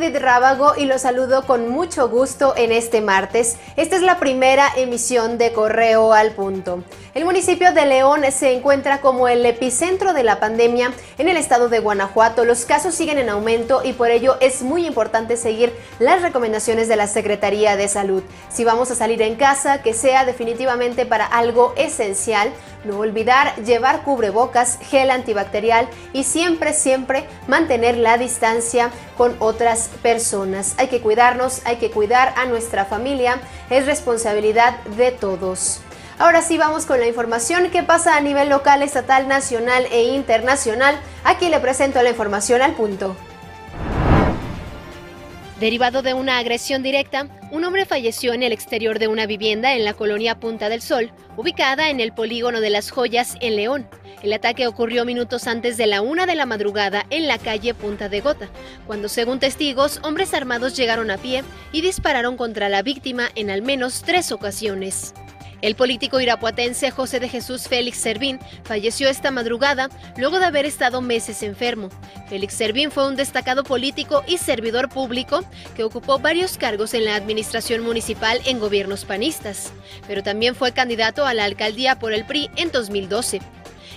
David Rábago y los saludo con mucho gusto en este martes. Esta es la primera emisión de Correo al Punto. El municipio de León se encuentra como el epicentro de la pandemia en el estado de Guanajuato. Los casos siguen en aumento y por ello es muy importante seguir las recomendaciones de la Secretaría de Salud. Si vamos a salir en casa, que sea definitivamente para algo esencial. No olvidar llevar cubrebocas, gel antibacterial y siempre, siempre mantener la distancia con otras personas. Hay que cuidarnos, hay que cuidar a nuestra familia. Es responsabilidad de todos. Ahora sí vamos con la información que pasa a nivel local, estatal, nacional e internacional. Aquí le presento la información al punto. Derivado de una agresión directa, un hombre falleció en el exterior de una vivienda en la colonia Punta del Sol, ubicada en el polígono de las Joyas en León. El ataque ocurrió minutos antes de la una de la madrugada en la calle Punta de Gota, cuando según testigos, hombres armados llegaron a pie y dispararon contra la víctima en al menos tres ocasiones. El político irapuatense José de Jesús Félix Servín falleció esta madrugada luego de haber estado meses enfermo. Félix Servín fue un destacado político y servidor público que ocupó varios cargos en la administración municipal en gobiernos panistas, pero también fue candidato a la alcaldía por el PRI en 2012.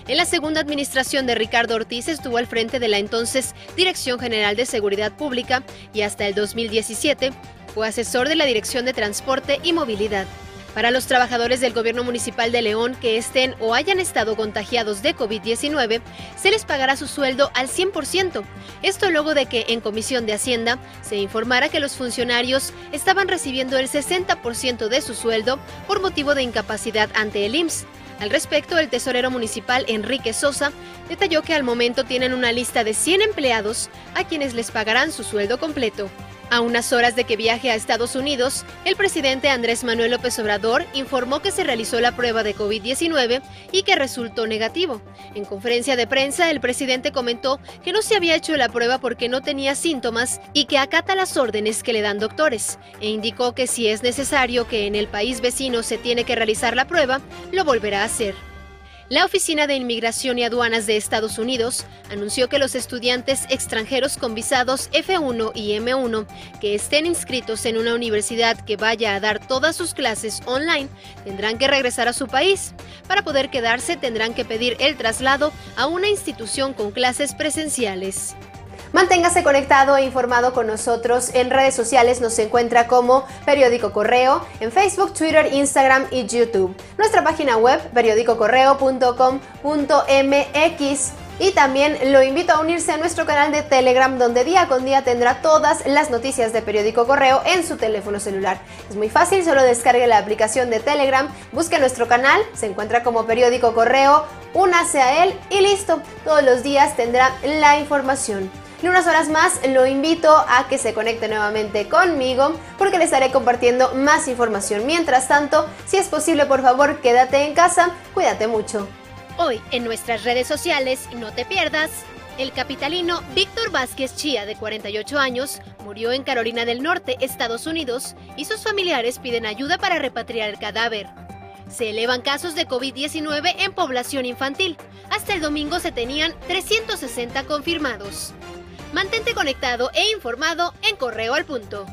En la segunda administración de Ricardo Ortiz estuvo al frente de la entonces Dirección General de Seguridad Pública y hasta el 2017 fue asesor de la Dirección de Transporte y Movilidad. Para los trabajadores del gobierno municipal de León que estén o hayan estado contagiados de COVID-19, se les pagará su sueldo al 100%. Esto luego de que en Comisión de Hacienda se informara que los funcionarios estaban recibiendo el 60% de su sueldo por motivo de incapacidad ante el IMSS. Al respecto, el tesorero municipal Enrique Sosa detalló que al momento tienen una lista de 100 empleados a quienes les pagarán su sueldo completo. A unas horas de que viaje a Estados Unidos, el presidente Andrés Manuel López Obrador informó que se realizó la prueba de COVID-19 y que resultó negativo. En conferencia de prensa, el presidente comentó que no se había hecho la prueba porque no tenía síntomas y que acata las órdenes que le dan doctores, e indicó que si es necesario que en el país vecino se tiene que realizar la prueba, lo volverá a hacer. La Oficina de Inmigración y Aduanas de Estados Unidos anunció que los estudiantes extranjeros con visados F1 y M1 que estén inscritos en una universidad que vaya a dar todas sus clases online tendrán que regresar a su país. Para poder quedarse tendrán que pedir el traslado a una institución con clases presenciales. Manténgase conectado e informado con nosotros. En redes sociales nos encuentra como Periódico Correo, en Facebook, Twitter, Instagram y YouTube. Nuestra página web, periódicocorreo.com.mx. Y también lo invito a unirse a nuestro canal de Telegram donde día con día tendrá todas las noticias de Periódico Correo en su teléfono celular. Es muy fácil, solo descargue la aplicación de Telegram, busque nuestro canal, se encuentra como Periódico Correo, únase a él y listo. Todos los días tendrá la información. En unas horas más lo invito a que se conecte nuevamente conmigo porque le estaré compartiendo más información. Mientras tanto, si es posible, por favor, quédate en casa, cuídate mucho. Hoy en nuestras redes sociales, no te pierdas, el capitalino Víctor Vázquez Chía, de 48 años, murió en Carolina del Norte, Estados Unidos, y sus familiares piden ayuda para repatriar el cadáver. Se elevan casos de COVID-19 en población infantil. Hasta el domingo se tenían 360 confirmados. Mantente conectado e informado en Correo al Punto.